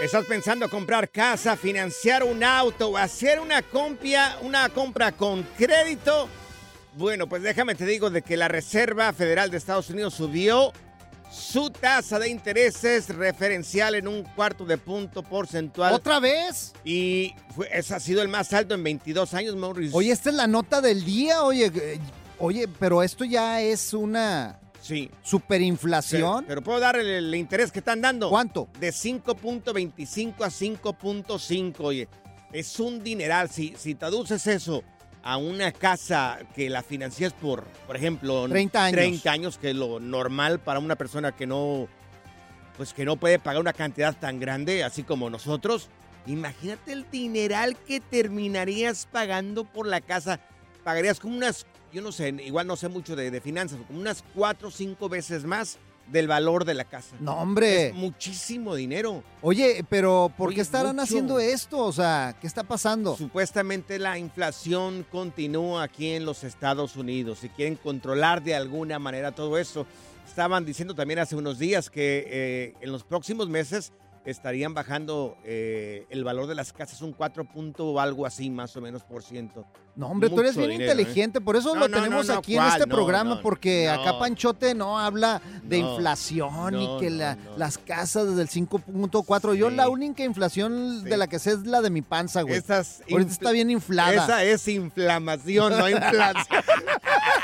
¿Estás pensando comprar casa, financiar un auto o hacer una compra, una compra con crédito? Bueno, pues déjame te digo de que la Reserva Federal de Estados Unidos subió su tasa de intereses referencial en un cuarto de punto porcentual. ¿Otra vez? Y fue, ese ha sido el más alto en 22 años, Maurice. Oye, esta es la nota del día. Oye, eh, oye, pero esto ya es una sí. superinflación. Pero, pero puedo dar el, el interés que están dando. ¿Cuánto? De 5.25 a 5.5. Oye, es un dineral. Si, si traduces eso a una casa que la financias por, por ejemplo, 30 años. 30 años, que es lo normal para una persona que no, pues que no puede pagar una cantidad tan grande, así como nosotros. Imagínate el dineral que terminarías pagando por la casa. Pagarías como unas, yo no sé, igual no sé mucho de, de finanzas, como unas cuatro o cinco veces más del valor de la casa. No, hombre. Es muchísimo dinero. Oye, pero ¿por Oye, qué estarán mucho. haciendo esto? O sea, ¿qué está pasando? Supuestamente la inflación continúa aquí en los Estados Unidos y quieren controlar de alguna manera todo eso. Estaban diciendo también hace unos días que eh, en los próximos meses estarían bajando eh, el valor de las casas un 4 punto o algo así más o menos por ciento. No, hombre, tú eres Mucho bien dinero, ¿eh? inteligente, por eso No, lo no, tenemos no, aquí en este programa, porque acá Panchote no habla de inflación y que la- las casas del 5.4. Yo Sí. la única inflación Sí. de la que sé es la de mi panza, güey. Esas Ahorita está bien inflada. Esa es inflamación, no inflación.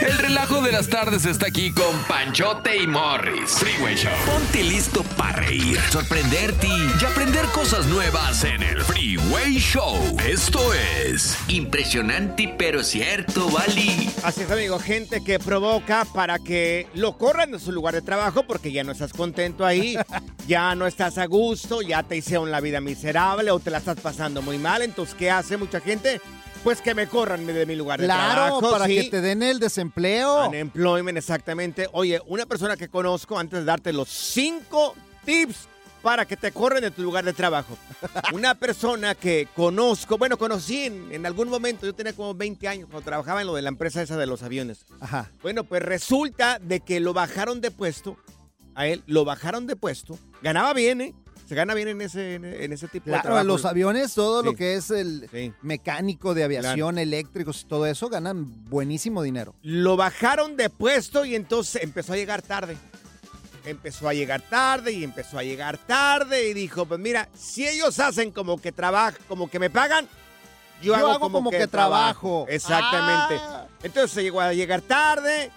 El relajo de las tardes está aquí con Panchote y Morris. Freeway Show. Ponte listo para reír, sorprenderte y aprender cosas nuevas en el Freeway Show. Esto es impresionante pero cierto, Bali. Así es, amigo, gente que provoca para que lo corran de su lugar de trabajo porque ya no estás contento ahí, ya no estás a gusto, ya te hicieron la vida miserable o te la estás pasando muy mal. Entonces, ¿qué hace mucha gente? Pues que me corran de mi lugar de Claro, trabajo. para sí. que te den el desempleo. Unemployment, exactamente. Oye, una persona que conozco, antes de darte los cinco tips para que te corren de tu lugar de trabajo. Una persona que conozco, bueno, conocí en, en algún momento, yo tenía como 20 años cuando trabajaba en lo de la empresa esa de los aviones. Ajá. Bueno, pues resulta de que lo bajaron de puesto, a él lo bajaron de puesto, ganaba bien, ¿eh? Se gana bien en ese, en, ese tipo de Claro, trabajo. los aviones, todo lo que es el Sí. mecánico de aviación, eléctricos y todo eso, ganan buenísimo dinero. Lo bajaron de puesto y entonces empezó a llegar tarde. Empezó a llegar tarde y empezó a llegar tarde y dijo, pues mira, si ellos hacen como que trabajan, como que me pagan, yo, Yo hago, como, que, trabajo. Exactamente. Ah. Entonces se llegó a llegar tarde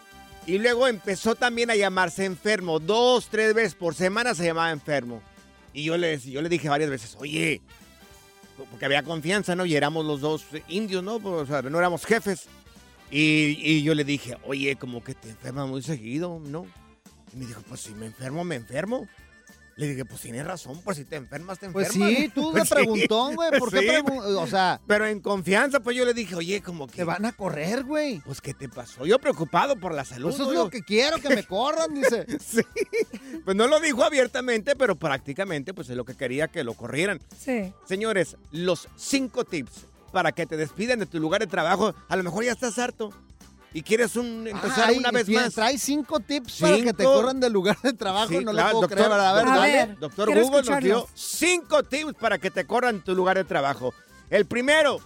y luego empezó también a llamarse enfermo. Dos, tres veces por semana se llamaba enfermo. Y yo le, yo dije varias veces, oye, porque había confianza, ¿no? Y éramos los dos indios, ¿no? Pues, O sea, no éramos jefes. Y, y yo le dije, oye, como que te enfermas muy seguido, ¿no? Y me dijo, pues si me enfermo, me enfermo. Le dije, pues tienes razón, por si te enfermas, te Pues enfermas. sí, tú Pues de preguntón, güey. ¿Por qué Sí. pregun- O sea, Pero en confianza, pues yo le dije, oye, como que... te van a correr, güey. Pues, ¿qué te pasó? Yo preocupado por la salud. Eso es lo que quiero, que me corran, dice. Sí. Pues no lo dijo abiertamente, pero prácticamente, pues es lo que quería que lo corrieran. Sí. Señores, los cinco tips para que te despidan de tu lugar de trabajo. A lo mejor ya estás harto y quieres un, empezar Ay, una vez bien, más. Trae cinco tips para que te corran del lugar de trabajo. Sí, no claro, lo puedo doctor, creer. A ver, A dale. ver. Doctor Google nos dio cinco tips para que te corran tu lugar de trabajo. El primero,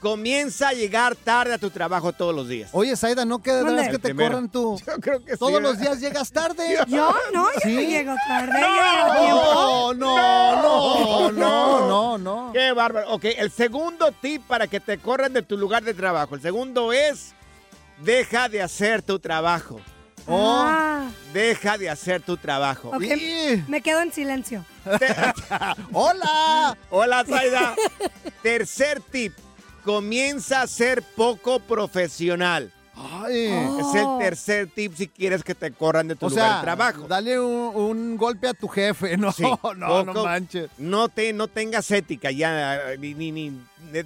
comienza a llegar tarde a tu trabajo todos los días. Oye, Saida, ¿no que de que te primero. corran tú? Yo creo que sí, Todos los días llegas tarde. Yo no, yo ¿Sí? no llego tarde. No, no, no, no, No. no, no. Qué bárbaro. Ok, el segundo tip para que te corran de tu lugar de trabajo. El segundo es, deja de hacer tu trabajo. Oh. Ah, Deja de hacer tu trabajo. ok. Y- Me quedo en silencio. ¡Hola! Hola, Zaida. Tercer tip, comienza a ser poco profesional. Ay. Es el tercer tip si quieres que te corran de tu O lugar sea, de trabajo. dale un, un golpe a tu jefe. No, Sí, no, no manches. No, te, no tengas ética ya, ni, ni, ni,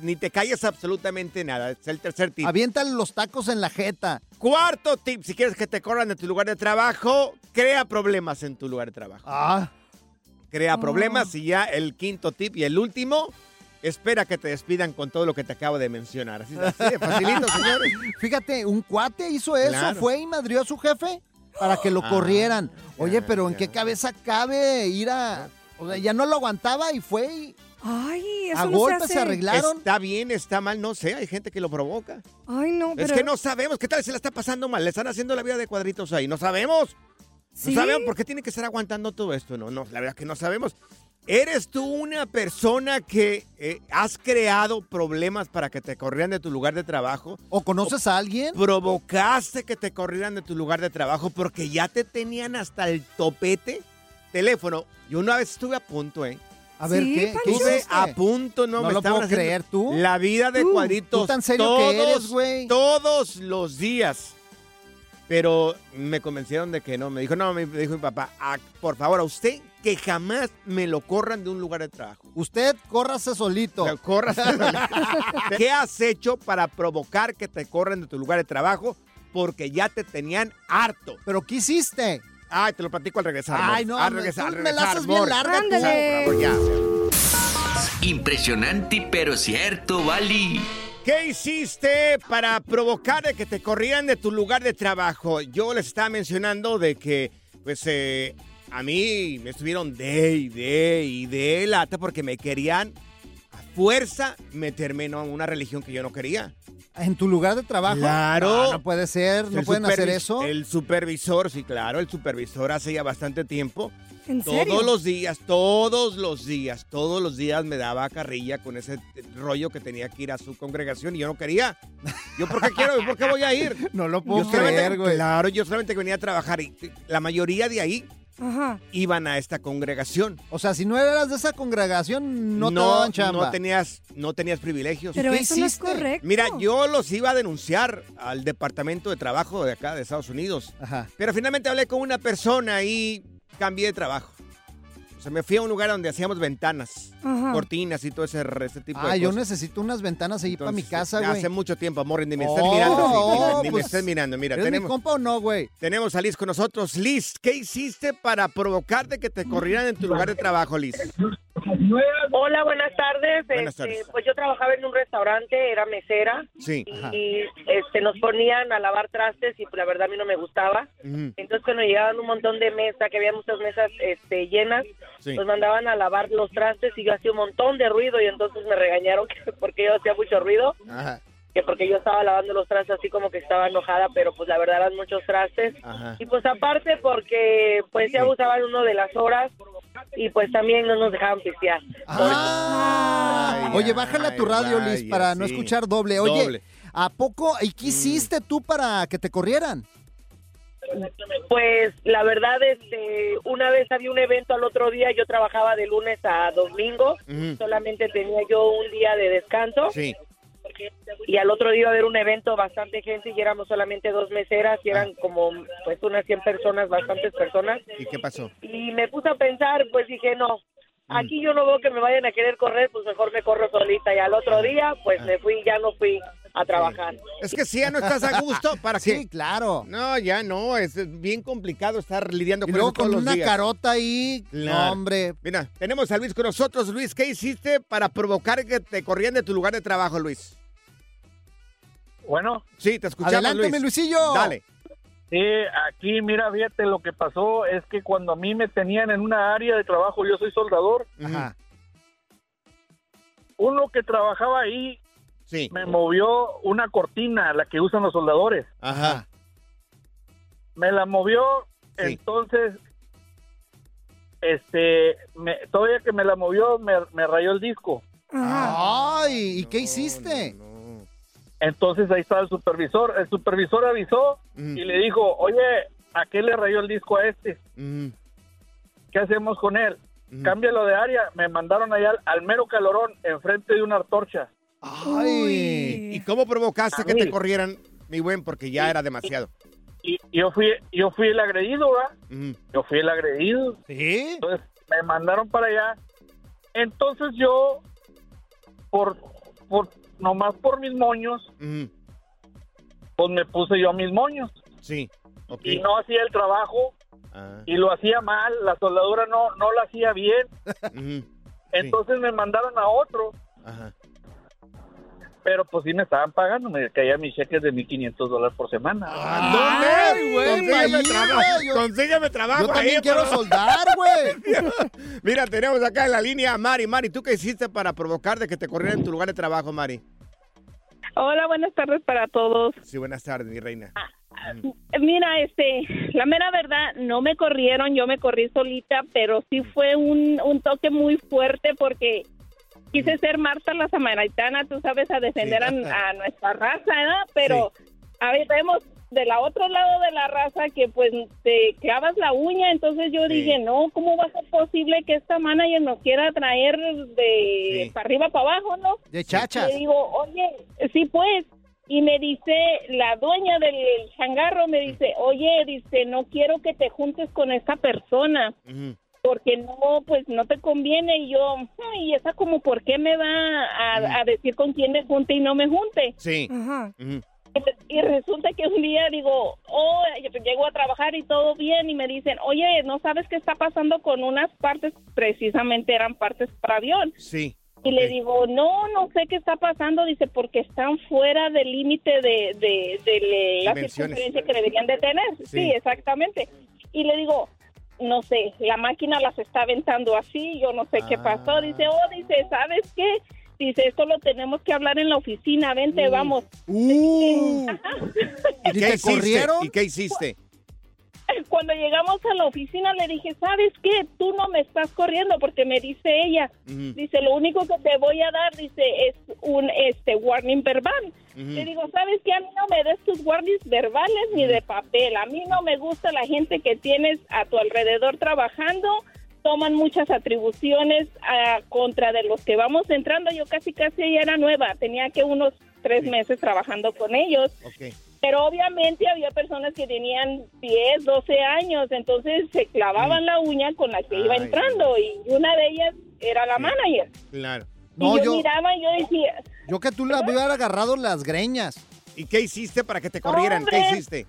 ni te calles absolutamente nada. Es el tercer tip. Aviéntale los tacos en la jeta. Cuarto tip, si quieres que te corran de tu lugar de trabajo, crea problemas en tu lugar de trabajo. Ah, Crea Oh. problemas y ya el quinto tip y el último, espera que te despidan con todo lo que te acabo de mencionar. Así, así de facilito, señores. fíjate, un cuate hizo eso, Claro. fue y madrió a su jefe para que lo Ah, corrieran. Oye, ya, pero ¿en qué cabeza cabe ir a... O sea, ya no lo aguantaba y fue y Ay, eso a no se golpes hace. se arreglaron. Está bien, está mal, no sé, hay gente que lo provoca. Ay, no, Es pero... que no sabemos, ¿qué tal se la está pasando mal? Le están haciendo la vida de cuadritos ahí, no sabemos. ¿Sí? No sabemos por qué tiene que estar aguantando todo esto, no, no, la verdad que no sabemos. ¿Eres tú una persona que eh, has creado problemas para que te corrieran de tu lugar de trabajo? ¿O conoces a alguien? ¿Provocaste que te corrieran de tu lugar de trabajo porque ya te tenían hasta el topete? Teléfono, yo una vez estuve a punto, ¿eh? A ver, Sí, ¿qué, Pancho. ¿qué Estuve a punto, no, No me lo puedo creer, ¿tú? La vida de Tú, cuadritos. tú tan serio que todos, eres, güey. Todos los días. Pero me convencieron de que no. Me dijo, no, me dijo mi papá, "Ah, por favor, a usted que jamás me lo corran de un lugar de trabajo. Usted córrase solito. O sea, corras. ¿Qué has hecho para provocar que te corran de tu lugar de trabajo? Porque ya te tenían harto. ¿Pero qué hiciste? Ay, te lo platico al regresar. Ay, no, al regresar, tú al me la regresar, haces bien larga. Ándale. Ya. Impresionante pero cierto, Bali. ¿Qué hiciste para provocar de que te corrieran de tu lugar de trabajo? Yo les estaba mencionando de que, pues, eh, a mí me estuvieron de y de y de lata porque me querían a fuerza meterme en una religión que yo no quería. ¿En tu lugar de trabajo? Claro. No, no puede ser, no El pueden hacer eso. El supervisor, sí, claro, el supervisor hace ya bastante tiempo. ¿En serio? Todos los días, todos los días, todos los días me daba carrilla con ese rollo que tenía que ir a su congregación y yo no quería. ¿Yo por qué quiero? ¿Por qué voy a ir? No lo Yo puedo solamente- creer, güey. Claro, yo solamente venía a trabajar y la mayoría de ahí Ajá. iban a esta congregación. O sea, si no eras de esa congregación, no, te daban chamba. No tenías, no tenías privilegios. Pero qué eso no es correcto. Mira, yo los iba a denunciar al departamento de trabajo de acá de Estados Unidos. Ajá. Pero finalmente hablé con una persona y cambié de trabajo. O sea, me fui a un lugar donde hacíamos ventanas, Ajá. cortinas y todo ese, ese tipo Ah, de yo cosas. necesito unas ventanas ahí para mi Entonces, casa, güey. Hace mucho tiempo, amor, ni me estés Oh, mirando. oh, ni me pues, estés mirando. Mira, ¿Eres mi tenemos, compa o no, güey? tenemos a Liz con nosotros. Liz, ¿qué hiciste para provocarte que te corrieran en tu lugar de trabajo, Liz? Hola, buenas tardes. Buenas Este, tardes. Pues yo trabajaba en un restaurante, era mesera Sí. y este, nos ponían a lavar trastes y pues, la verdad a mí no me gustaba. Entonces cuando llegaban un montón de mesas, que había muchas mesas este, llenas, Sí. nos mandaban a lavar los trastes y yo hacía un montón de ruido y entonces me regañaron que porque yo hacía mucho ruido, Ajá, que porque yo estaba lavando los trastes así como que estaba enojada, pero pues la verdad eran muchos trastes. ajá. Y pues aparte porque pues se abusaban uno de las horas y pues también no nos dejaban pistear. Ah. Ay, Oye, bájale a tu radio, Liz, para no escuchar doble. Oye, Doble. Mm. ¿a poco? ¿Y qué hiciste tú para que te corrieran? Pues la verdad, este, una vez había un evento al otro día, yo trabajaba de lunes a domingo, solamente tenía yo un día de descanso Sí. Y al otro día iba a haber un evento, bastante gente y éramos solamente dos meseras y eran como pues unas 100 personas, bastantes personas. ¿Y qué pasó? Y me puse a pensar, pues dije, no, aquí yo no veo que me vayan a querer correr, pues mejor me corro solita. Y al otro día, pues me fui, ya no fui a trabajar. Es que si ya no estás a gusto, ¿para qué? Sí, claro. No, ya no, es bien complicado estar lidiando Y con luego eso todos con los una días. carota ahí. Claro. No, hombre. Mira, tenemos a Luis con nosotros. Luis, ¿qué hiciste para provocar que te corrieran de tu lugar de trabajo, Luis? Bueno, Sí, te escuchamos, Adelante, Luis. mi Luisillo. Dale. sí, aquí mira, fíjate, lo que pasó es que cuando a mí me tenían en una área de trabajo, yo soy soldador, Ajá. uno que trabajaba ahí Sí. me movió una cortina, la que usan los soldadores. Ajá. Me la movió, Sí. entonces, este, me, todavía que me la movió, me, me rayó el disco. Ajá. Ay, ¿y qué hiciste? No, no, no. Entonces ahí estaba el supervisor. El supervisor avisó Mm. y le dijo, oye, ¿a qué le rayó el disco a este? Mm, ¿Qué hacemos con él? mm. Cámbialo de área. Me mandaron allá al, al mero calorón, enfrente de una antorcha. Ay. ¿Y cómo provocaste A que mí. te corrieran, mi buen? Porque ya era demasiado. Y yo fui, yo fui el agredido, ¿verdad? Mm, Yo fui el agredido. ¿Sí? Entonces me mandaron para allá. Entonces yo, por, por, nomás por mis moños, pues me puse yo a mis moños. Sí. Ok. Y no hacía el trabajo Ah, y lo hacía mal. La soldadura no, no lo hacía bien. Entonces me mandaron a otro. Ajá. Pero pues sí me estaban pagando. Me caían mis cheques de 1.500 dólares por semana. Ay, güey, Consígueme trabajo. Consígueme trabajo. Yo también ahí, quiero soldar, güey. Mira, tenemos acá en la línea a Mari. Mari, ¿tú qué hiciste para provocar de que te corrieran en tu lugar de trabajo, Mari? Hola, buenas tardes para todos. Sí, buenas tardes, mi reina. Mira, este, la mera verdad, no me corrieron, yo me corrí solita, pero sí fue un, un toque muy fuerte porque quise ser Marta la Samaritana, tú sabes, a defender Sí. a, a nuestra raza, ¿verdad? Pero, a ver, vemos del otro lado de la raza que pues te clavas la uña, entonces yo Sí. dije, no, ¿cómo va a ser posible que esta manager nos quiera traer de Sí. para arriba para abajo, no? De chachas. Le digo, oye, sí pues. Y me dice la dueña del changarro, me dice, oye, dice, no quiero que te juntes con esa persona porque no, pues no te conviene. Y yo, ay, esa como, ¿por qué me va a, a decir con quién me junte y no me junte? Sí. Ajá. Ujú. Y resulta que un día digo, oh, yo llego a trabajar y todo bien y me dicen, oye, ¿no sabes qué está pasando con unas partes? Precisamente eran partes para avión. Sí. Y le digo, no, no sé qué está pasando. Dice, porque están fuera del límite de, de, de la circunferencia que deberían de tener. Sí. Sí. exactamente. Y le digo, no sé, la máquina las está aventando así, yo no sé qué Ah. pasó. Dice, oh, dice, ¿sabes qué? Dice, esto lo tenemos que hablar en la oficina, vente, vamos. Uh. ¿Y ¿Y qué corrieron? ¿Y qué hiciste? Cuando llegamos a la oficina le dije, ¿sabes qué? Tú no me estás corriendo porque me dice ella. Dice, lo único que te voy a dar, dice, es un este warning verbal. Le digo, ¿sabes qué? A mí no me des tus warnings verbales ni de papel. A mí no me gusta la gente que tienes a tu alrededor trabajando. Toman muchas atribuciones a contra de los que vamos entrando. Yo casi, casi ya era nueva. Tenía que unos tres meses trabajando con ellos. Pero obviamente había personas que tenían 10, 12 años, entonces se clavaban la uña con la que iba entrando y una de ellas era la Sí. manager. Claro. No, y yo, yo- miraba y yo decía, Yo que tú le hubiera agarrado las greñas. ¿Y qué hiciste para que te corrieran? ¿Qué hiciste?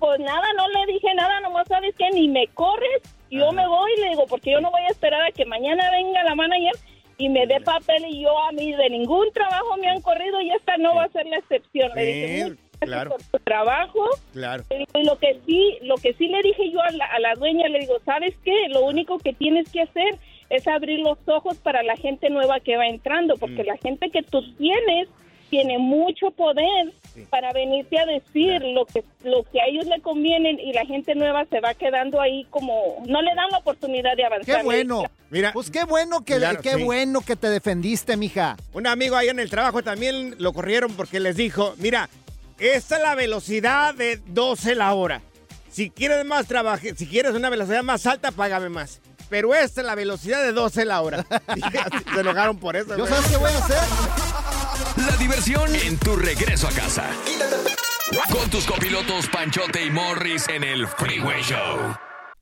pues nada, no le dije nada, nomás sabes que ni me corres, yo me voy, le digo, porque yo no voy a esperar a que mañana venga la manager y me dé papel y yo a mí de ningún trabajo me han corrido y esta no va a ser la excepción. Le dije, Sí, "Muchas gracias claro. por tu trabajo. Claro. Y lo que sí, lo que sí le dije yo a la, a la dueña, le digo, ¿sabes qué? Lo único que tienes que hacer es abrir los ojos para la gente nueva que va entrando, porque Mm. la gente que tú tienes tiene mucho poder Sí. para venirte a decir lo que lo que a ellos le convienen y la gente nueva se va quedando ahí como no le dan la oportunidad de avanzar. Qué bueno. Mira, Pues qué bueno que Claro, qué sí. bueno que te defendiste, mija. un amigo ahí en el trabajo también lo corrieron porque les dijo, mira, esta es la velocidad de 12 la hora. Si quieres más trabajo, si quieres una velocidad más alta, págame más. Pero esta es la velocidad de 12 la hora. Se enojaron por eso. ¿Yo sabes qué voy a hacer? La diversión en tu regreso a casa. Con tus copilotos Panchote y Morris en el Freeway Show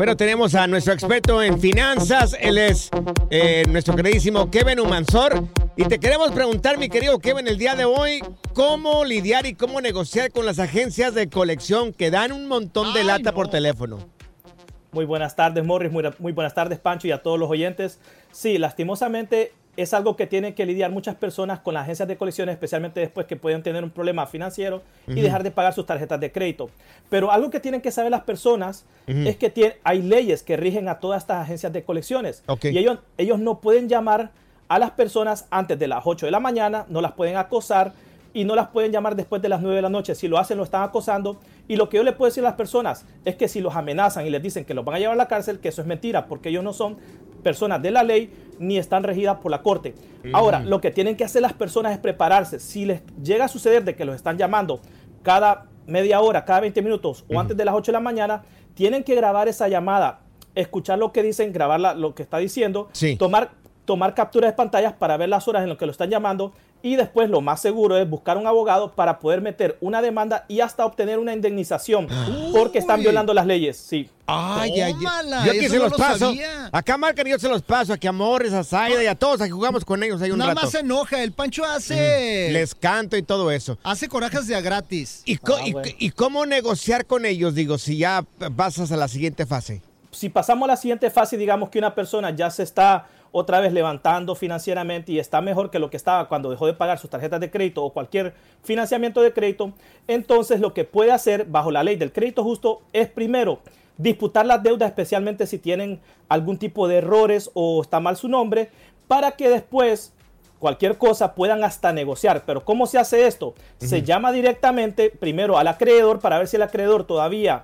Bueno, tenemos a nuestro experto en finanzas. Él es eh, nuestro queridísimo Kevin Humansor. Y te queremos preguntar, mi querido Kevin, el día de hoy, cómo lidiar y cómo negociar con las agencias de colección que dan un montón de lata por teléfono. Muy buenas tardes, Morris. Muy, muy buenas tardes, Pancho, y a todos los oyentes. Sí, lastimosamente es algo que tienen que lidiar muchas personas con las agencias de colecciones, especialmente después que pueden tener un problema financiero y dejar de pagar sus tarjetas de crédito. Pero algo que tienen que saber las personas es que hay leyes que rigen a todas estas agencias de colecciones. Y ellos, ellos no pueden llamar a las personas antes de las 8 de la mañana, no las pueden acosar y no las pueden llamar después de las 9 de la noche. Si lo hacen, lo están acosando. Y lo que yo le puedo decir a las personas es que si los amenazan y les dicen que los van a llevar a la cárcel, que eso es mentira, porque ellos no son personas de la ley ni están regidas por la corte. Ahora, lo que tienen que hacer las personas es prepararse. Si les llega a suceder de que los están llamando cada media hora, cada 20 minutos o antes de las 8 de la mañana, tienen que grabar esa llamada, escuchar lo que dicen, grabar la- lo que está diciendo, Sí. tomar, tomar capturas de pantallas para ver las horas en las que lo están llamando y después lo más seguro es buscar un abogado para poder meter una demanda y hasta obtener una indemnización porque están violando las leyes. Sí. Ay, ay, ay. Tómala, Yo aquí eso se no los lo paso. sabía. Acá marcan y yo se los paso. Aquí a Morris, a Zaida y a todos. Aquí jugamos con ellos ahí un Nada rato. más se enoja. El Pancho hace. Les canto y todo eso. Hace corajes de a gratis. ¿Y, y- y cómo negociar con ellos? Digo, si ya pasas a la siguiente fase. si pasamos a la siguiente fase, digamos que una persona ya se está otra vez levantando financieramente y está mejor que lo que estaba cuando dejó de pagar sus tarjetas de crédito o cualquier financiamiento de crédito, entonces lo que puede hacer bajo la ley del crédito justo es primero disputar las deudas, especialmente si tienen algún tipo de errores o está mal su nombre, para que después cualquier cosa puedan hasta negociar. Pero ¿cómo se hace esto? Se llama directamente primero al acreedor para ver si el acreedor todavía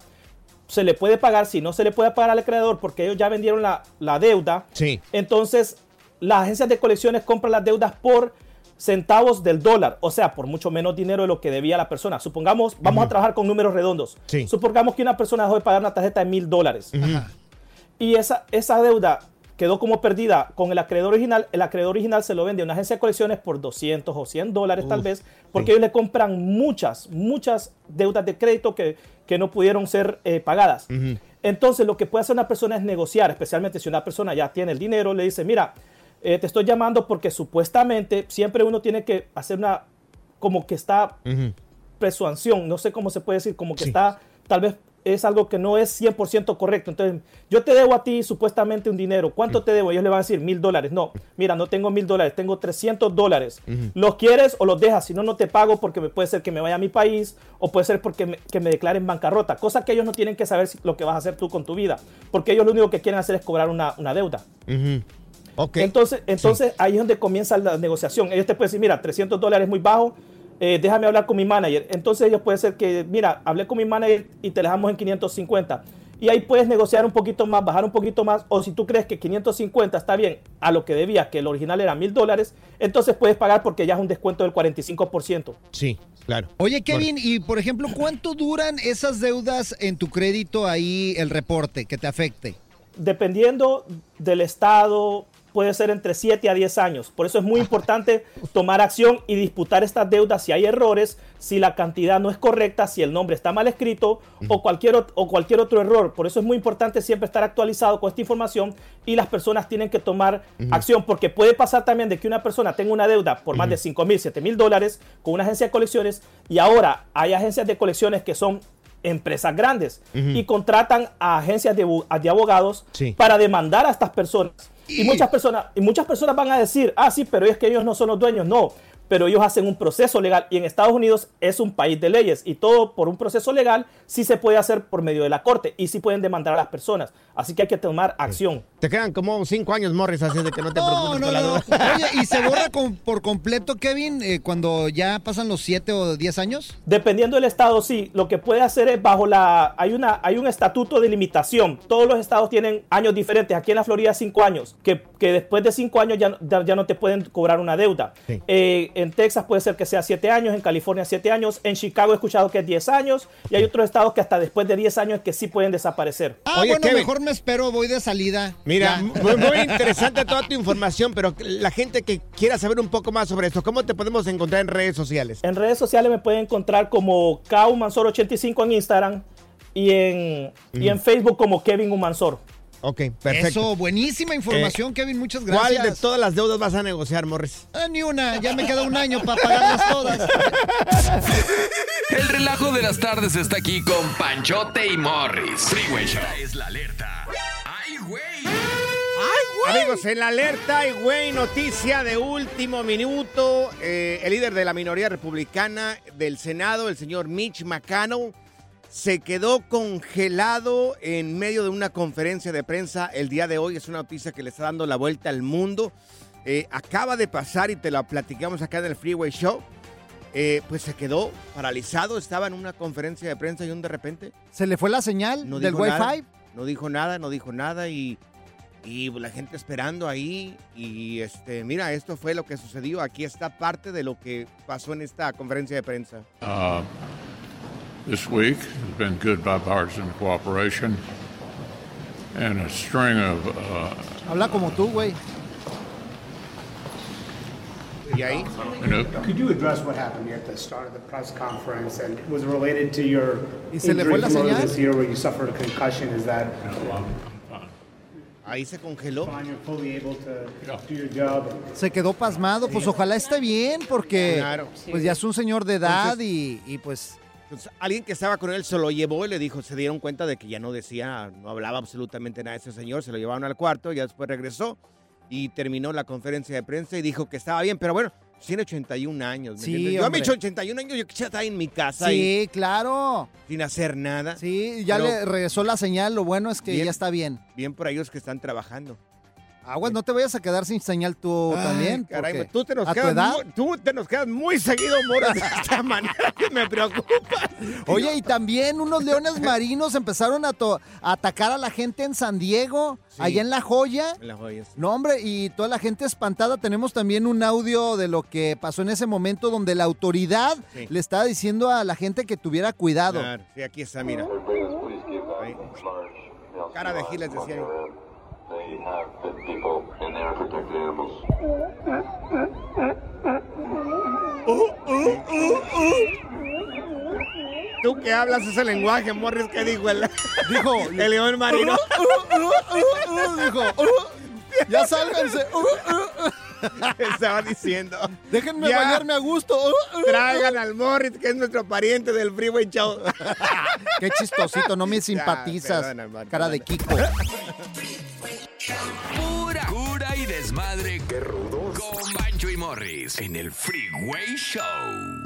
se le puede pagar, si no se le puede pagar al acreedor porque ellos ya vendieron la, la deuda, Sí. entonces las agencias de colecciones compran las deudas por centavos del dólar, o sea, por mucho menos dinero de lo que debía la persona. Supongamos, vamos a trabajar con números redondos. Sí. Supongamos que una persona dejó de pagar una tarjeta de mil dólares y esa, esa deuda quedó como perdida con el acreedor original, el acreedor original se lo vende a una agencia de colecciones por 200 o 100 dólares tal vez, porque ellos le compran muchas, muchas deudas de crédito que, que no pudieron ser eh, pagadas. Entonces lo que puede hacer una persona es negociar, especialmente si una persona ya tiene el dinero, le dice, mira, eh, te estoy llamando porque supuestamente siempre uno tiene que hacer una, como que está persuasión, no sé cómo se puede decir, como que está, tal vez es algo que no es 100% correcto. Entonces, yo te debo a ti supuestamente un dinero. ¿Cuánto te debo? Ellos le van a decir mil dólares. No, mira, no tengo mil dólares, tengo 300 dólares. ¿Los quieres o los dejas? Si no, no te pago porque me puede ser que me vaya a mi país o puede ser porque me, que me declaren bancarrota. Cosa que ellos no tienen que saber si- lo que vas a hacer tú con tu vida. Porque ellos lo único que quieren hacer es cobrar una, una deuda. Entonces, entonces ahí es donde comienza la negociación. Ellos te pueden decir, mira, 300 dólares es muy bajo, eh, déjame hablar con mi manager. Entonces ellos pueden ser que, mira, hablé con mi manager y te dejamos en 550. y ahí puedes negociar un poquito más, bajar un poquito más, o si tú crees que 550 está bien a lo que debías, que el original era mil dólares, entonces puedes pagar porque ya es un descuento del 45%. Sí, claro. Oye, Kevin, y por ejemplo, ¿cuánto duran esas deudas en tu crédito ahí el reporte que te afecte? Dependiendo del estado, puede ser entre 7 a 10 años. Por eso es muy importante tomar acción y disputar estas deudas si hay errores, si la cantidad no es correcta, si el nombre está mal escrito o cualquier, o cualquier otro error. Por eso es muy importante siempre estar actualizado con esta información y las personas tienen que tomar acción porque puede pasar también de que una persona tenga una deuda por más de 5 mil, 7 mil dólares con una agencia de colecciones y ahora hay agencias de colecciones que son empresas grandes y contratan a agencias de, abogados Sí. para demandar a estas personas. Y muchas personas, y muchas personas van a decir, ah, sí, pero es que ellos no son los dueños. No, pero ellos hacen un proceso legal y en Estados Unidos es un país de leyes y todo por un proceso legal sí se puede hacer por medio de la corte y sí pueden demandar a las personas. Así que hay que tomar acción. Te quedan como cinco años, Morris, así de que no te No, preocupes no, por la no. duda. Oye, ¿y se borra con- por completo, Kevin, eh, cuando ya pasan los 7 o 10 años? Dependiendo del estado, sí. Lo que puede hacer es bajo la... Hay, una, hay un estatuto de limitación. Todos los estados tienen años diferentes. Aquí en la Florida cinco años. Que, que después de cinco años ya, ya, ya no te pueden cobrar una deuda. Sí. Eh, en Texas puede ser que sea siete años. En California siete años. En Chicago he escuchado que es 10 años. Y hay otros estados que hasta después de 10 años que sí pueden desaparecer. Ah, bueno, mejor me espero, voy de salida. Mira, muy, muy interesante toda tu información, pero la gente que quiera saber un poco más sobre esto, ¿cómo te podemos encontrar en redes sociales? En redes sociales me pueden encontrar como Kaumansor85 en Instagram. Y en, y en. Facebook como Kevin Humansor. Ok, perfecto. Eso, buenísima información, Eh, Kevin, muchas gracias. ¿Cuál de todas las deudas vas a negociar, Morris? Ah, ni una, ya me queda un año para pagarlas todas. El relajo de las tardes está aquí con Panchote y Morris. Freeway Show. Esta es la alerta. ¡Ay, güey! Amigos, en la alerta y güey, noticia de último minuto. Eh, el líder de la minoría republicana del Senado, el señor Mitch McConnell, se quedó congelado en medio de una conferencia de prensa el día de hoy. Es una noticia que le está dando la vuelta al mundo. Eh, acaba de pasar y te la platicamos acá en el Freeway Show. Eh, pues se quedó paralizado, estaba en una conferencia de prensa y un de repente ¿Se le fue la señal no del Wi-Fi? No dijo nada, no dijo nada y, y la gente esperando ahí. Y este, mira, esto fue lo que sucedió. Aquí está parte de lo que pasó en esta conferencia de prensa. Uh, This week has been good bipartisan cooperation and a string of uh, Habla como tú, güey. Could you address what happened here at the start of the press conference and was it related to your ¿Y se le fue injury la from earlier señal? this year where you suffered a concussion? Is that Ahí se congeló. fine? You're fully able to do your job. Se quedó pasmado, pues ojalá esté bien, porque Claro. pues ya es un señor de edad Entonces- y, y, pues Pues, alguien que estaba con él se lo llevó y le dijo, se dieron cuenta de que ya no decía, no hablaba absolutamente nada de ese señor, se lo llevaron al cuarto, ya después regresó y terminó la conferencia de prensa y dijo que estaba bien, pero bueno, tiene 81 años. ¿me Sí? Yo a mis 81 años yo quisiera estar en mi casa y sí, claro. sin hacer nada. Sí, ya Pero le regresó la señal, lo bueno es que Bien. ya está bien. Bien por ellos que están trabajando. Aguas, no te vayas a quedar sin señal tú Ay, también. caray, porque tú te nos quedas edad. muy, tú te nos quedas muy seguido, Mora, de esta manera que me preocupa. Oye, y también unos leones marinos empezaron a, to- a atacar a la gente en San Diego, Sí. allá en La Joya. En las joyas. No, hombre, y toda la gente espantada. Tenemos también un audio de lo que pasó en ese momento donde la autoridad Sí. le estaba diciendo a la gente que tuviera cuidado. Claro, sí, aquí está, mira. Ahí. Cara de giles decía yo. Tú que hablas ese lenguaje, Morris, ¿qué dijo el, Dijo, el león marino? dijo, "Uh, ya sálganse. uh, uh, uh". Estaba diciendo. Déjenme Ya. bañarme a gusto. uh, uh". Traigan al Morris, que es nuestro pariente del Freeway Show. Qué chistosito, no me simpatizas. perdona, hermano, cara de Kiko. Desmadre. ¡Qué rudos! Con Bancho y Morris en el Freeway Show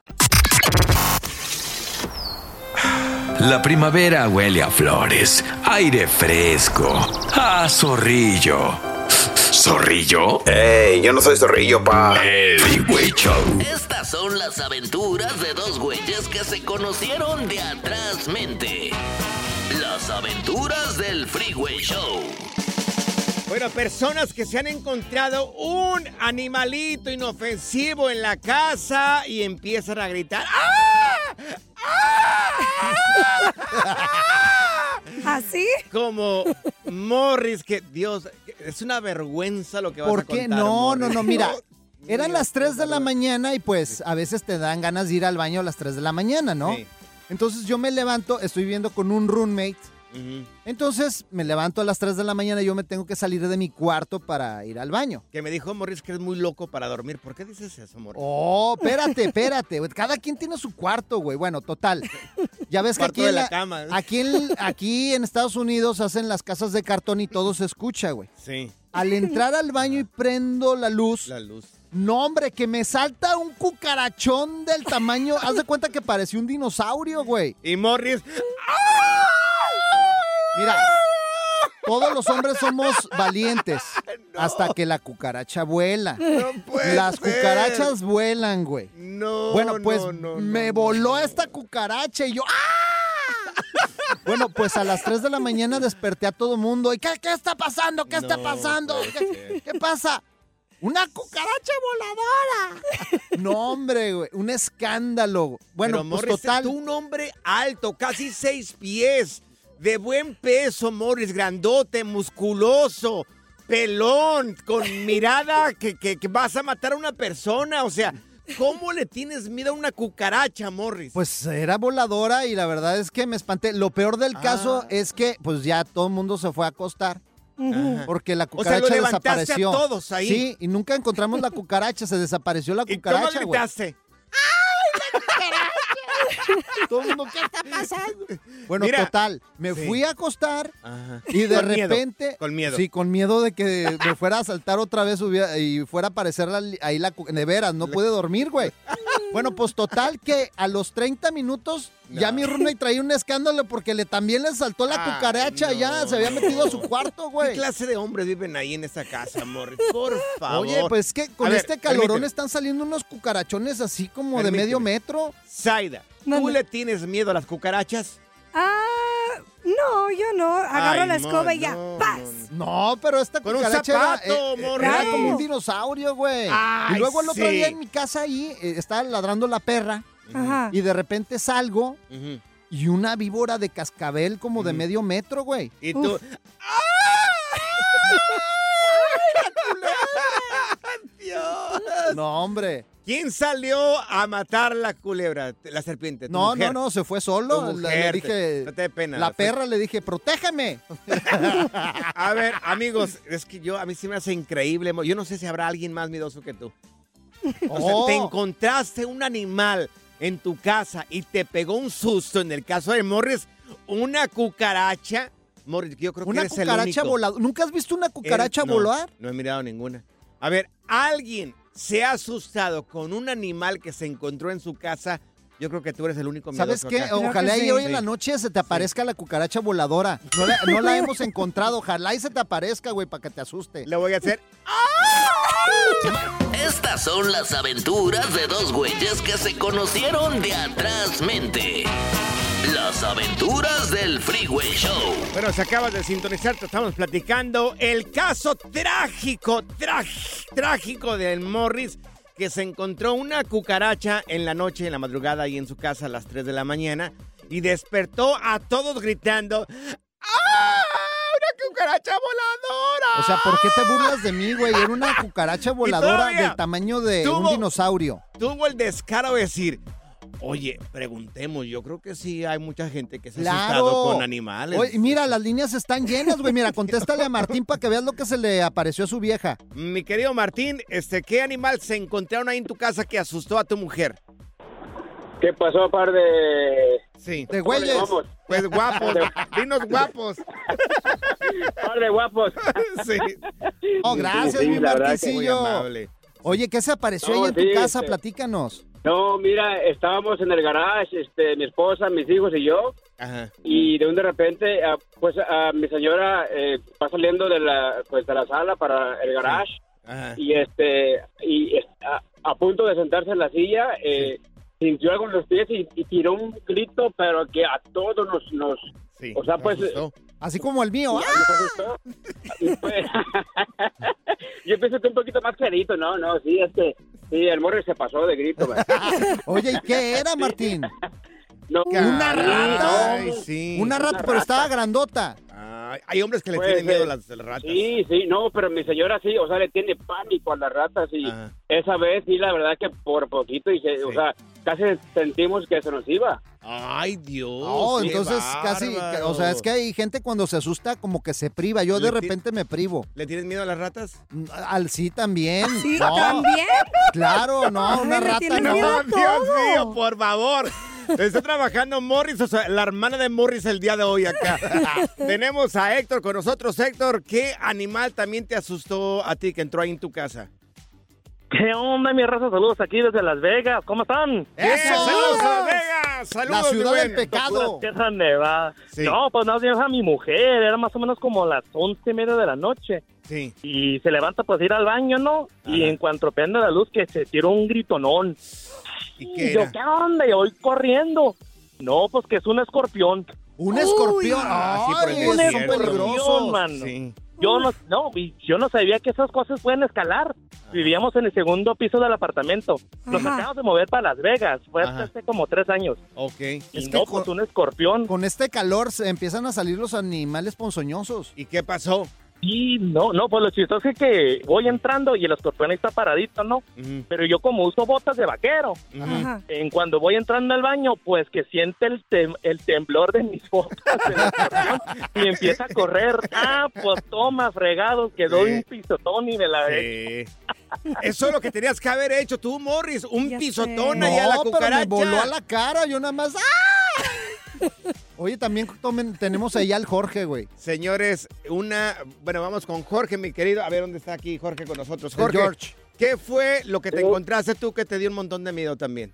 La primavera huele a flores, aire fresco, a zorrillo. ¿Zorrillo? ¡Ey! Yo no soy zorrillo, pa. El Freeway Show. Estas son las aventuras de dos güeyes que se conocieron de atrás mente. Las aventuras del Freeway Show. Bueno, personas que se han encontrado un animalito inofensivo en la casa y empiezan a gritar. ¡Ah! ¿Así? Como Morris, que Dios, es una vergüenza lo que vas ¿Por a qué? contar. No, no, Morris. no, mira. Eran las 3 de la mañana y pues a veces te dan ganas de ir al baño a las 3 de la mañana, ¿no? Sí. Entonces yo me levanto, estoy viviendo con un roommate. Entonces me levanto a las 3 de la mañana y yo me tengo que salir de mi cuarto para ir al baño. Que me dijo Morris que eres muy loco para dormir. ¿Por qué dices eso, Morris? Oh, espérate, espérate. güey. Cada quien tiene su cuarto, güey. Bueno, total. Ya ves que aquí, en la la- cama. aquí, en, aquí en Estados Unidos hacen las casas de cartón y todo se escucha, güey. Sí, Al entrar al baño y prendo la luz, la luz. no, hombre, que me salta un cucarachón del tamaño. Haz de cuenta que parecía un dinosaurio, güey. Y Morris, Mira, todos los hombres somos valientes hasta que la cucaracha vuela. puede Las ser. cucarachas vuelan, güey. no. Bueno, pues no, no, me no, voló esta cucaracha y yo ¡ah! Bueno, pues a las 3 de la mañana desperté a todo mundo. ¿Y qué, qué está pasando? ¿Qué está No pasando? ¿Qué, pasa? ¡Una cucaracha voladora! No, hombre, güey. Un escándalo. Bueno, Pero pues Morris, total. tú un hombre alto, casi seis pies, de buen peso, Morris, grandote, musculoso, pelón, con mirada que, que- que vas a matar a una persona. O sea, ¿cómo le tienes miedo a una cucaracha, Morris? Pues era voladora y la verdad es que me espanté. Lo peor del caso Ah. es que pues ya todo el mundo se fue a acostar. Ajá. Porque la O sea, lo cucaracha levantaste a desapareció. todos ahí. Sí, y nunca encontramos la cucaracha, se desapareció la ¿Y cómo cucaracha, güey. gritaste? Todo el mundo, ¿qué está pasando? Bueno, Mira. total, me Sí. fui a acostar Ajá. y de Con miedo, repente. con miedo. Sí, con miedo de que me fuera a saltar otra vez y fuera a aparecer ahí la veras, no pude dormir, güey. Bueno, pues total que a los 30 minutos ya mi roommate traía un escándalo porque le también le saltó la Ay, cucaracha, ya no. se había metido a su cuarto, ¿Qué güey. clase de hombres viven ahí en esa casa, Morris? Por favor. Oye, pues que con A ver, este calorón permíteme. están saliendo unos cucarachones así como de medio metro. Zaida, ¿tú le tienes miedo a las cucarachas? Ah, no, yo no. Agarro Ay, la escoba y ya. no, ¡Paz! No, pero esta Con un cucaracha era, zapato, eh, era como un dinosaurio, güey. Y luego el otro sí. día en mi casa ahí eh, estaba ladrando la perra Ajá. y de repente salgo Ujú. y una víbora de cascabel como de medio metro, güey. Y tú... Dios. No, hombre. ¿Quién salió a matar la culebra, la serpiente? No, mujer? no, no, se fue solo. Mujer, le dije, no te dé pena. la perra le dije, protégeme. A ver, amigos, es que yo, a mí sí me hace increíble. Yo no sé si habrá alguien más miedoso que tú. O sea, Oh. te encontraste un animal en tu casa y te pegó un susto. En el caso de Morris, una cucaracha. Morris, yo creo que Una eres el cucaracha voladora. ¿Nunca has visto una cucaracha Eres- no, volar? No he mirado ninguna. A ver, alguien se ha asustado con un animal que se encontró en su casa Yo creo que tú eres el único ¿Sabes qué? acá. Ojalá y hoy en la noche se te aparezca la cucaracha voladora. No la, no la hemos encontrado. Ojalá y se te aparezca, güey, para que te asuste. Le voy a hacer. Estas son las aventuras de dos güeyes que se conocieron de atrás mente. Las aventuras del Freeway Show. Bueno, se acabas de sintonizar, te estamos platicando el caso trágico, trágico del Morris, que se encontró una cucaracha en la noche, en la madrugada, ahí en su casa a las 3 de la mañana, y despertó a todos gritando, ¡Ah! ¡Una cucaracha voladora! O sea, ¿por qué te burlas de mí, güey? Era una cucaracha voladora del tamaño de un dinosaurio. Tuvo el descaro de decir, oye, preguntemos, yo creo que sí hay mucha gente que se ha asustado con animales. Oye, mira, las líneas están llenas, güey. Mira, contéstale a Martín para que veas lo que se le apareció a su vieja. Mi querido Martín, este, ¿qué animal se encontraron ahí en tu casa que asustó a tu mujer? ¿Qué pasó, par de...? Sí. De ¿Cómo le güeyes. Pues guapos. Dinos guapos. Par de guapos. Sí. Oh, gracias, Sí, mi verdad que. Oye, ¿qué se apareció No, ahí en tu casa? este- Platícanos. No, mira, estábamos en el garage, este, mi esposa, mis hijos y yo, y de un de repente, ah, pues a mi señora eh, va saliendo de la, pues de la sala para el garage y este, y es- a, a punto de sentarse en la silla, eh, sintió algo en los pies y, y tiró un grito, pero que a todos nos, nos, o sea, pues, Así como el mío. ¡Ah! asustó. Pues, Yo pienso que un poquito más clarito, no, no, sí, es que sí, el morro se pasó de grito. man. Oye, ¿y qué era, Martín? No, ¿Una rata? Ay, sí. Una rata, pero estaba grandota. Ay, hay hombres que le Pues, tienen miedo a las, a las ratas. Sí, sí, no, pero mi señora sí, o sea, le tiene pánico a las ratas y esa vez sí, la verdad que por poquito, y se- o sea, casi sentimos que se nos iba. Ay, Dios. Oh, qué entonces casi, o sea, es que hay gente cuando se asusta como que se priva. Yo de repente me privo. ¿Le tienes miedo a las ratas? Al sí también. ¿Sí, No, también? Claro, no, una Ay, le rata no. miedo a Dios mío, por favor. Está trabajando Morris, o sea, la hermana de Morris el día de hoy acá. Tenemos a Héctor con nosotros. Héctor, ¿qué animal también te asustó a ti que entró ahí en tu casa? ¿Qué onda, mi raza? Saludos aquí desde Las Vegas. ¿Cómo están? ¡Eso! ¡Saludos a Las Vegas! ¡Saludos, La ciudad del pecado. Tierra Nevada. No, pues no, a mi mujer. Era más o menos como las once y media de la noche. Sí. Y se levanta pues ir al baño, ¿no? Y en cuanto prende la luz, que se tiró un gritonón. ¿Y qué yo, ¿qué onda? Y voy corriendo. No, pues que es un escorpión. Un escorpión. Ah, sí, pero Ay, es un escorpión, mano. Sí. Yo no, no, yo no sabía que esas cosas pueden escalar. Vivíamos en el segundo piso del apartamento. Nos Ajá. acabamos de mover para Las Vegas. Fue hace como tres años. Ok. Y no, pues un escorpión. Con este calor se empiezan a salir los animales ponzoñosos. ¿Y qué pasó? Y no, no, pues lo chistoso es que voy entrando y el escorpión ahí está paradito, ¿no? Pero yo como uso botas de vaquero, en cuando voy entrando al baño, pues que siente el, tem- el temblor de mis botas el escorpión, y empieza a correr. Ah, pues toma, fregado, quedó Sí. un pisotón y me la Sí. Eso es lo que tenías que haber hecho tú, Morris. Un pisotón No, ahí a la pero cucaracha. me voló a la cara. Yo nada más. ¡ah! Oye, también tomen- tenemos ahí al Jorge, güey. Señores, una. Bueno, vamos con Jorge, mi querido. A ver dónde está aquí Jorge con nosotros. Jorge, George. ¿qué fue lo que te encontraste tú que te dio un montón de miedo también?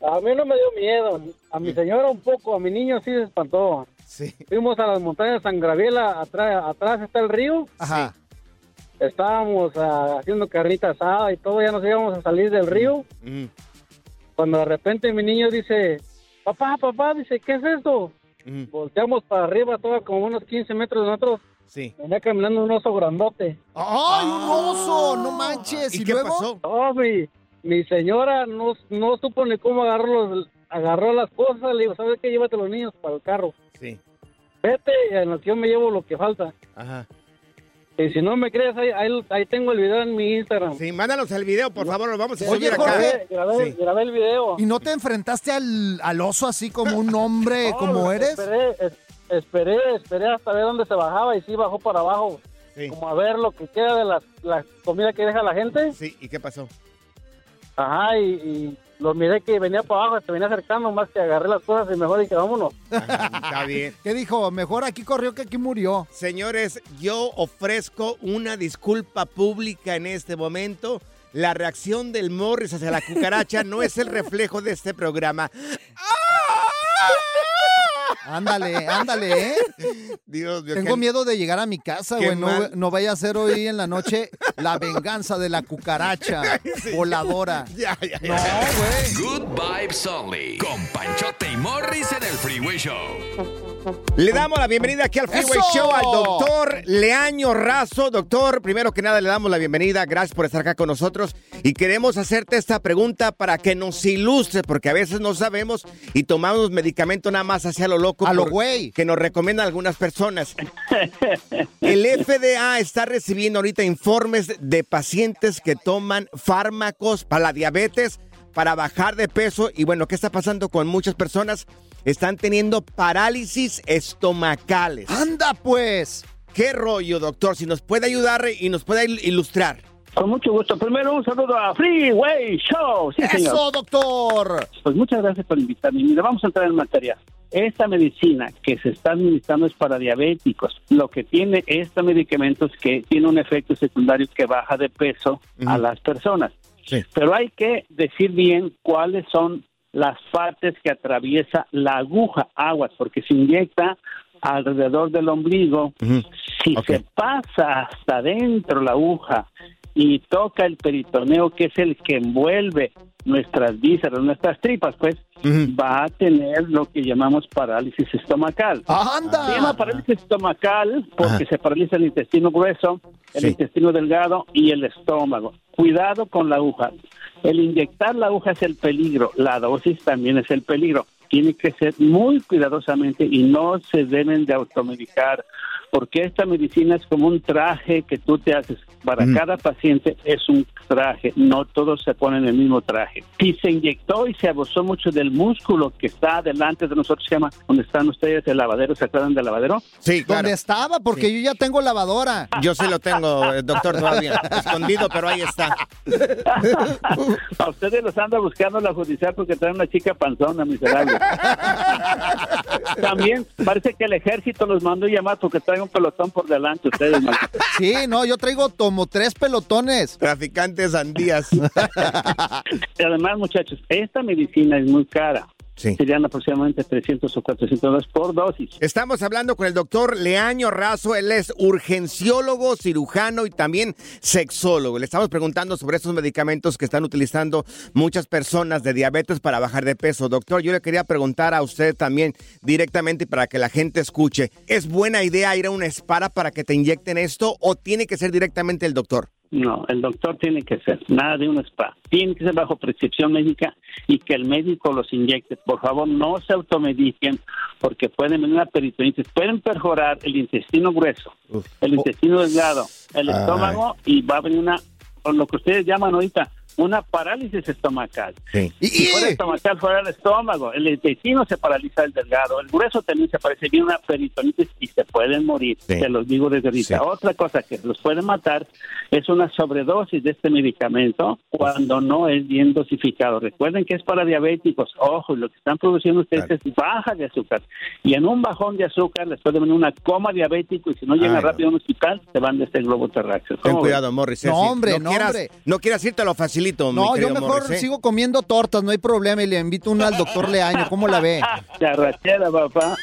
A mí no me dio miedo, a mi señora un poco, a mi niño sí se espantó. Sí. Fuimos a las montañas de San Gabriela, atrás, atrás está el río. Ajá. Estábamos ah, haciendo carnita asada y todo, ya nos íbamos a salir del río. Mm. Cuando de repente mi niño dice, papá, papá, dice, ¿qué es esto? Mm. Volteamos para arriba, todo como unos 15 metros de nosotros. Sí. Venía caminando un oso grandote. ¡Ay, un oso! ¡No manches! ¿Y, luego? No, mi, mi señora no, no supo ni cómo agarró, los, agarró las cosas. Le digo, ¿sabes qué? Llévate los niños para el carro. Sí. Vete, y en que yo me llevo lo que falta. Ajá. Y si no me crees, ahí, ahí, ahí tengo el video en mi Instagram. Sí, mándanos el video, por favor, lo vamos a Oye, subir acá. Jorge. Grabé, Sí. grabé el video. ¿Y no te enfrentaste al, al oso así como un hombre, No, como eres? Esperé, es- esperé, esperé hasta ver dónde se bajaba y sí bajó para abajo. Como a ver lo que queda de la, la comida que deja la gente. Sí, ¿y qué pasó? Ajá, y, y lo miré que venía para abajo, se venía acercando más que agarré las cosas y mejor dije, vámonos. Está bien. ¿Qué dijo? Mejor aquí corrió que aquí murió. Señores, yo ofrezco una disculpa pública en este momento. la reacción del Morris hacia la cucaracha no es el reflejo de este programa. Ándale, ándale, ¿eh? Dios mío. Tengo qué- miedo de llegar a mi casa, güey. No, no vaya a ser hoy en la noche la venganza de la cucaracha voladora. Ya, ya, No, güey. Good Vibes Only. Con Panchote y Morris en el Freeway Show. Le damos la bienvenida aquí al Freeway ¡Eso! Show al doctor Leaño Razo. Doctor, primero que nada le damos la bienvenida. Gracias por estar acá con nosotros. Y queremos hacerte esta pregunta para que nos ilustre, porque a veces no sabemos y tomamos medicamento nada más hacia lo loco. A lo güey. Que nos recomiendan algunas personas. El FDA está recibiendo ahorita informes de pacientes que toman fármacos para la diabetes, para bajar de peso. Y bueno, ¿qué está pasando con muchas personas? Están teniendo parálisis estomacales. ¡Anda, pues! ¿Qué rollo, doctor? Si nos puede ayudar y nos puede il- ilustrar. Con mucho gusto. Primero un saludo a Freeway Show. Sí, señor. ¡Eso, doctor! Pues muchas gracias por invitarme. Mira, vamos a entrar en materia. Esta medicina que se está administrando es para diabéticos. Lo que tiene este medicamento es que tiene un efecto secundario que baja de peso a las personas. Pero hay que decir bien cuáles son las partes que atraviesa la aguja, aguas, porque se inyecta alrededor del ombligo. Si se pasa hasta adentro la aguja y toca el peritoneo, que es el que envuelve nuestras vísceras, nuestras tripas, pues va a tener lo que llamamos parálisis estomacal. ¡Anda! Se llama parálisis estomacal porque se paraliza el intestino grueso, el intestino delgado y el estómago. Cuidado con la aguja. El inyectar la aguja es el peligro, la dosis también es el peligro. Tiene que ser muy cuidadosamente y no se deben de automedicar porque esta medicina es como un traje que tú te haces. Para cada paciente es un traje, no todos se ponen el mismo traje. Si se inyectó y se abusó mucho del músculo que está delante de nosotros, se llama, donde están ustedes, el lavadero, ¿se acuerdan del lavadero? Sí, ¿Dónde estaba? Porque yo ya tengo lavadora. Yo sí lo tengo, eh, doctor, todavía. Escondido, pero ahí está. A ustedes los anda buscando la judicial porque traen una chica panzona, miserable. También parece que el ejército los mandó llamar porque traen un pelotón por delante ustedes, malditos. Sí, no, yo traigo como tres pelotones. Traficantes sandías. Y además, muchachos, esta medicina es muy cara. Serían aproximadamente 300 o 400 dólares por dosis. Estamos hablando con el doctor Leaño Razo. Él es urgenciólogo, cirujano y también sexólogo. Le estamos preguntando sobre estos medicamentos que están utilizando muchas personas de diabetes para bajar de peso. Doctor, yo le quería preguntar a usted también directamente para que la gente escuche. ¿Es buena idea ir a una espara para que te inyecten esto o tiene que ser directamente el doctor? No, el doctor tiene que ser, nada de un spa. Tiene que ser bajo prescripción médica y que el médico los inyecte. Por favor, no se automediquen porque pueden venir una peritonitis. Pueden perforar el intestino grueso, el intestino delgado, el Ay. estómago y va a venir una, o lo que ustedes llaman ahorita, una parálisis estomacal. Sí. Si fuera estomacal, fuera el estómago. El intestino se paraliza el delgado. El grueso también se parece. Viene una peritonitis y se pueden morir. Sí. Se los digo desde ahorita. Sí. Otra cosa que los puede matar es una sobredosis de este medicamento cuando no es bien dosificado. Recuerden que es para diabéticos. Ojo, lo que están produciendo ustedes es baja de azúcar. Y en un bajón de azúcar les puede venir una coma diabético y si no llegan Ay, no. rápido a un hospital, se van de este globo terráqueo. Ten ¿Cómo cuidado? Morris. No, sí. hombre, no, quieras, hombre. No quieras irte a lo facilito, No, yo mejor Morris, ¿eh? sigo comiendo tortas, no hay problema. Y le invito una al doctor Leaño. ¿Cómo la ve? Charrachera, papá.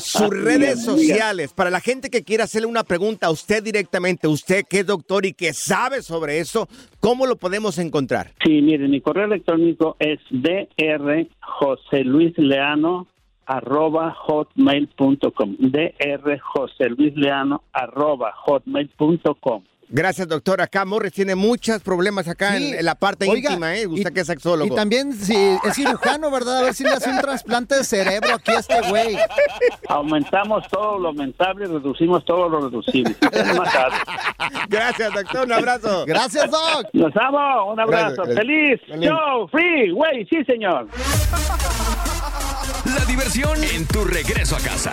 Sus redes sociales, para la gente que quiera hacerle una pregunta a usted directamente, usted que es doctor y que sabe sobre eso, ¿cómo lo podemos encontrar? Sí, miren, mi correo electrónico es drjoseluisleano arroba hotmail.com drjoseluisleano arroba hotmail.com Gracias, doctor. Acá Morris tiene muchos problemas acá Sí. en, en la parte Oiga, íntima, ¿eh? Usted y- que es sexólogo. Y también si es cirujano, ¿verdad? A ver si le hace un trasplante de cerebro aquí a este güey. Aumentamos todo lo aumentable y reducimos todo lo reducible. Gracias, doctor. Un abrazo. Gracias, Doc. Nos amo, un abrazo. Gracias. Feliz. Feliz. Show, free, güey, sí, señor. La diversión en tu regreso a casa.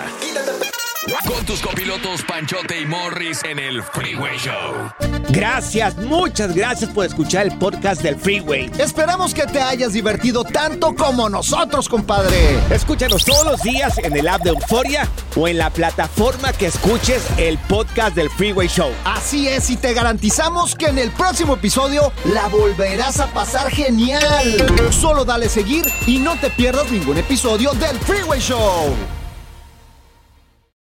Con tus copilotos Panchote y Morris en el Freeway Show. Gracias, muchas gracias por escuchar el podcast del Freeway. Esperamos que te hayas divertido tanto como nosotros, compadre. Escúchanos todos los días en el app de Euforia o en la plataforma que escuches el podcast del Freeway Show. Así es, y te garantizamos que en el próximo episodio la volverás a pasar genial. Solo dale seguir y no te pierdas ningún episodio del Freeway Show.